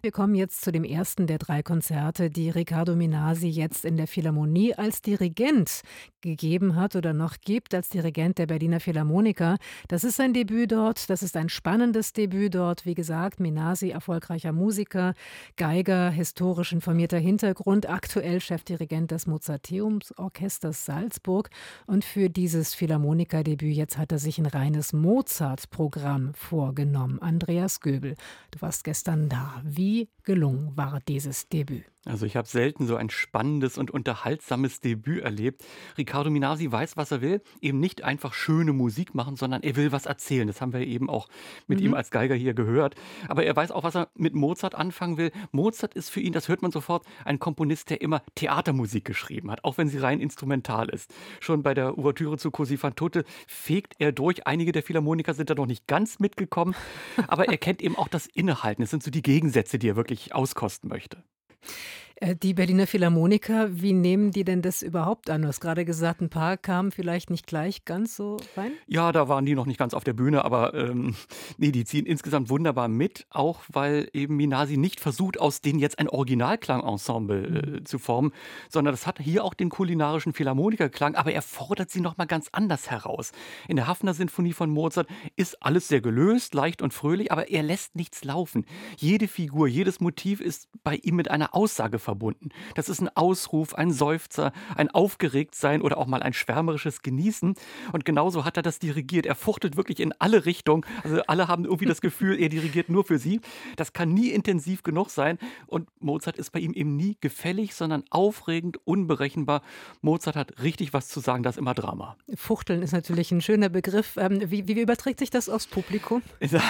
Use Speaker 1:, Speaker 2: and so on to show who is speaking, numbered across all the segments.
Speaker 1: Wir kommen jetzt zu dem ersten der drei Konzerte, die Riccardo Minasi jetzt in der Philharmonie als Dirigent gegeben hat oder noch gibt, als Dirigent der Berliner Philharmoniker. Das ist sein Debüt dort, das ist ein spannendes Debüt dort. Wie gesagt, Minasi, erfolgreicher Musiker, Geiger, historisch informierter Hintergrund, aktuell Chefdirigent des Mozarteumsorchesters Salzburg. Und für dieses Philharmoniker-Debüt jetzt hat er sich ein reines Mozart-Programm vorgenommen. Andreas Göbel, du warst gestern da. Wie wie gelungen war dieses Debüt?
Speaker 2: Also ich habe selten so ein spannendes und unterhaltsames Debüt erlebt. Riccardo Minasi weiß, was er will. Eben nicht einfach schöne Musik machen, sondern er will was erzählen. Das haben wir eben auch mit mhm. ihm als Geiger hier gehört. Aber er weiß auch, was er mit Mozart anfangen will. Mozart ist für ihn, das hört man sofort, ein Komponist, der immer Theatermusik geschrieben hat, auch wenn sie rein instrumental ist. Schon bei der Ouvertüre zu Così fan tutte fegt er durch. Einige der Philharmoniker sind da noch nicht ganz mitgekommen, aber er kennt eben auch das Innehalten. Das sind so die Gegensätze, die er wirklich auskosten möchte.
Speaker 1: Äh, die Berliner Philharmoniker, wie nehmen die denn das überhaupt an? Du hast gerade gesagt, ein paar kamen vielleicht nicht gleich ganz so rein?
Speaker 2: Ja, da waren die noch nicht ganz auf der Bühne, aber ähm, nee, die ziehen insgesamt wunderbar mit, auch weil eben Minasi nicht versucht, aus denen jetzt ein Originalklangensemble äh, mhm. zu formen, sondern das hat hier auch den kulinarischen Philharmonikerklang, aber er fordert sie nochmal ganz anders heraus. In der Hafner Sinfonie von Mozart ist alles sehr gelöst, leicht und fröhlich, aber er lässt nichts laufen. Jede Figur, jedes Motiv ist bei ihm mit einer Aussage verbunden. Das ist ein Ausruf, ein Seufzer, ein Aufgeregtsein oder auch mal ein schwärmerisches Genießen. Und genauso hat er das dirigiert. Er fuchtelt wirklich in alle Richtungen. Also alle haben irgendwie das Gefühl, er dirigiert nur für sie. Das kann nie intensiv genug sein. Und Mozart ist bei ihm eben nie gefällig, sondern aufregend, unberechenbar. Mozart hat richtig was zu sagen, das ist immer Drama.
Speaker 1: Fuchteln ist natürlich ein schöner Begriff. Ähm, wie, wie überträgt sich das aufs Publikum?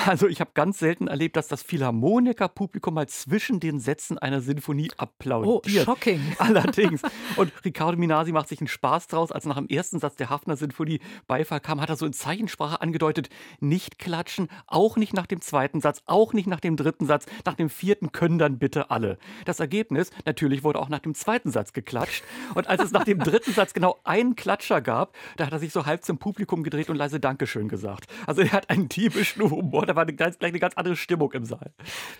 Speaker 2: Also ich habe ganz selten erlebt, dass das Philharmoniker-Publikum mal zwischen den Sätzen einer Sinfonie applaudiert applaudiert.
Speaker 1: Oh, shocking.
Speaker 2: Allerdings. Und Riccardo Minasi macht sich einen Spaß draus. Als nach dem ersten Satz der Hafner-Sinfonie Beifall kam, hat er so in Zeichensprache angedeutet, nicht klatschen, auch nicht nach dem zweiten Satz, auch nicht nach dem dritten Satz. Nach dem vierten können dann bitte alle. Das Ergebnis, natürlich wurde auch nach dem zweiten Satz geklatscht. Und als es nach dem dritten Satz genau einen Klatscher gab, da hat er sich so halb zum Publikum gedreht und leise Dankeschön gesagt. Also er hat einen diebischen Humor, da war eine ganz, gleich eine ganz andere Stimmung im Saal.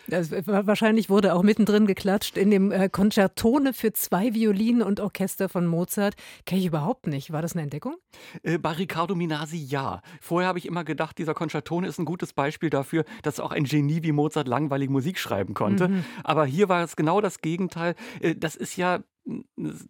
Speaker 1: Das, wahrscheinlich wurde auch mittendrin geklatscht in dem äh, Konzertone für zwei Violinen und Orchester von Mozart kenne ich überhaupt nicht. War das eine Entdeckung?
Speaker 2: Äh, bei Riccardo Minasi ja. Vorher habe ich immer gedacht, dieser Konzertone ist ein gutes Beispiel dafür, dass auch ein Genie wie Mozart langweilige Musik schreiben konnte. Mhm. Aber hier war es genau das Gegenteil. Äh, das ist ja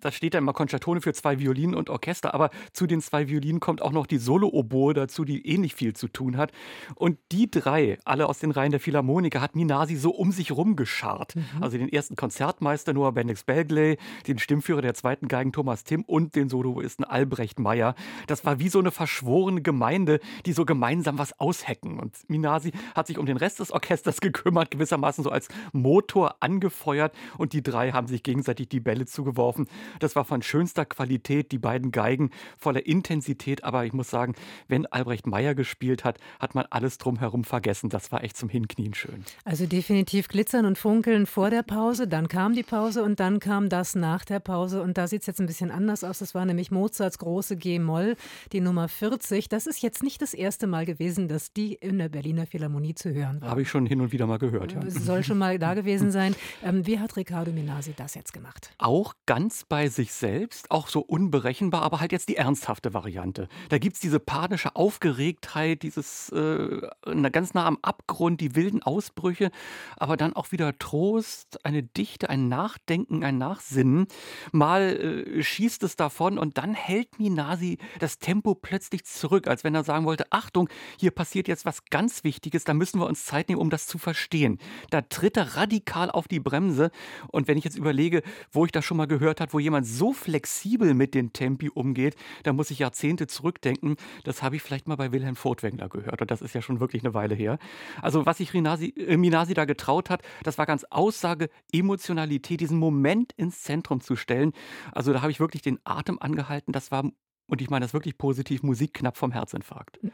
Speaker 2: da steht ja immer Konzertone für zwei Violinen und Orchester, aber zu den zwei Violinen kommt auch noch die Solo-Oboe dazu, die ähnlich viel zu tun hat. Und die drei, alle aus den Reihen der Philharmoniker, hat Minasi so um sich rumgeschart. Mhm. Also den ersten Konzertmeister Noah Bendix Belgley, den Stimmführer der zweiten Geigen Thomas Timm und den Soloisten Albrecht Meyer. Das war wie so eine verschworene Gemeinde, die so gemeinsam was aushecken. Und Minasi hat sich um den Rest des Orchesters gekümmert, gewissermaßen so als Motor angefeuert und die drei haben sich gegenseitig die Bälle zugeworfen geworfen. Das war von schönster Qualität, die beiden Geigen voller Intensität. Aber ich muss sagen, wenn Albrecht Meyer gespielt hat, hat man alles drumherum vergessen. Das war echt zum Hinknien schön.
Speaker 1: Also definitiv glitzern und funkeln vor der Pause, dann kam die Pause und dann kam das nach der Pause. Und da sieht es jetzt ein bisschen anders aus. Das war nämlich Mozarts große G-Moll, die Nummer 40. Das ist jetzt nicht das erste Mal gewesen, dass die in der Berliner Philharmonie zu hören war.
Speaker 2: Habe ich schon hin und wieder mal gehört, ja.
Speaker 1: Soll schon mal da gewesen sein. Ähm, wie hat Riccardo Minasi das jetzt gemacht?
Speaker 2: Auch ganz bei sich selbst, auch so unberechenbar, aber halt jetzt die ernsthafte Variante. Da gibt es diese panische Aufgeregtheit, dieses äh, ganz nah am Abgrund, die wilden Ausbrüche, aber dann auch wieder Trost, eine Dichte, ein Nachdenken, ein Nachsinnen. Mal äh, schießt es davon und dann hält Minasi das Tempo plötzlich zurück, als wenn er sagen wollte, Achtung, hier passiert jetzt was ganz Wichtiges, da müssen wir uns Zeit nehmen, um das zu verstehen. Da tritt er radikal auf die Bremse und wenn ich jetzt überlege, wo ich das schon mal gehört habe, wo jemand so flexibel mit den Tempi umgeht, da muss ich Jahrzehnte zurückdenken. Das habe ich vielleicht mal bei Wilhelm Furtwängler gehört und das ist ja schon wirklich eine Weile her. Also was sich Rinasi, äh, Minasi da getraut hat, das war ganz Aussage, Emotionalität, diesen Moment ins Zentrum zu stellen. Also da habe ich wirklich den Atem angehalten. Das war und ich meine das wirklich positiv, Musik knapp vom Herzinfarkt.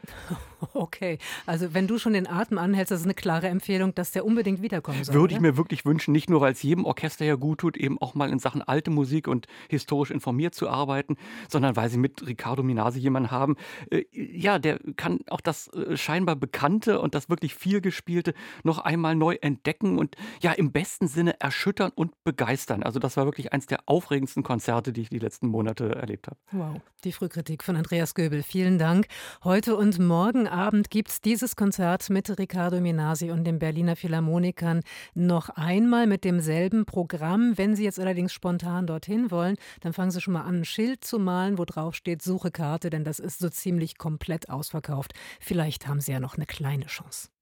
Speaker 1: Okay, also wenn du schon den Atem anhältst, das ist eine klare Empfehlung, dass der unbedingt wiederkommen soll.
Speaker 2: Würde ich mir wirklich wünschen, nicht nur, weil es jedem Orchester ja gut tut, eben auch mal in Sachen alte Musik und historisch informiert zu arbeiten, sondern weil sie mit Riccardo Minasi jemanden haben, äh, ja, der kann auch das äh, scheinbar Bekannte und das wirklich vielgespielte noch einmal neu entdecken und ja, im besten Sinne erschüttern und begeistern. Also das war wirklich eins der aufregendsten Konzerte, die ich die letzten Monate erlebt habe.
Speaker 1: Wow, die Frühkritik von Andreas Göbel. Vielen Dank. Heute und morgen Abend gibt es dieses Konzert mit Riccardo Minasi und den Berliner Philharmonikern noch einmal mit demselben Programm. Wenn Sie jetzt allerdings spontan dorthin wollen, dann fangen Sie schon mal an, ein Schild zu malen, wo drauf steht Suche Karte, denn das ist so ziemlich komplett ausverkauft. Vielleicht haben Sie ja noch eine kleine Chance.